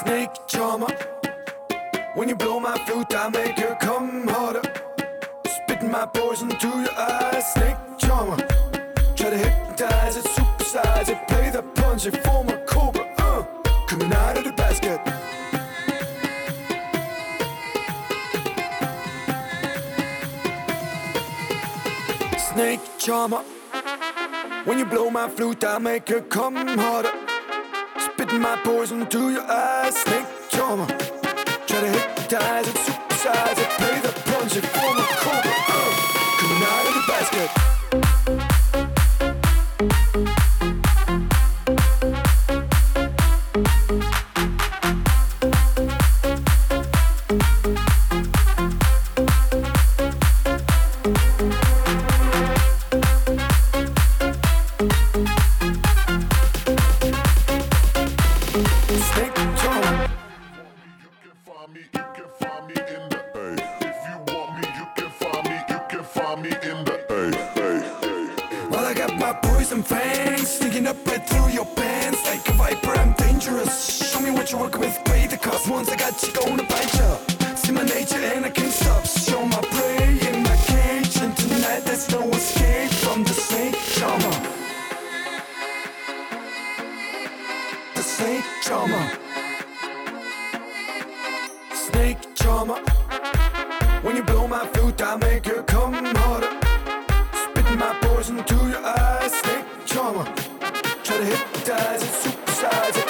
snake charmer. When you blow my flute, I make her come harder. Spitting my poison to your eyes, snake charmer. Try to hypnotize it, supersize it, play the punch, it form a cobra. Uh, coming out of the basket. Snake charmer. When you blow my flute, I make her come harder. Spitting my poison to your eyes. Snake charmer, Try to hypnotize it. Try to hypnotize and supersize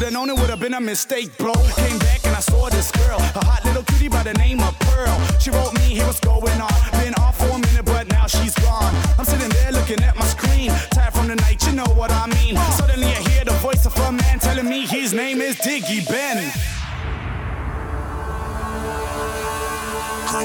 Should've known it would've been a mistake, bro. Came back and I saw this girl, a hot little cutie by the name of Pearl. She wrote me, hey, what's going on? Been off for a minute, but now she's gone. I'm sitting there looking at my screen, tired from the night, you know what I mean. Suddenly I hear the voice of a man telling me his name is Diggy Ben.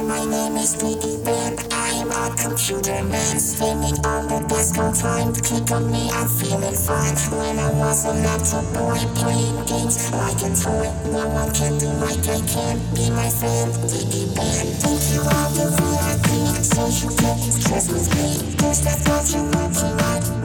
My name is Diggy Ben. I'm a computer man, spending all the disco time. Click on me, I'm feeling fine. When I was a little boy, playing games like a toy. No one can do like I can. Be my friend, Diggy Ben. Thank you all the VIP, so you get stress with me. There's that thought you want to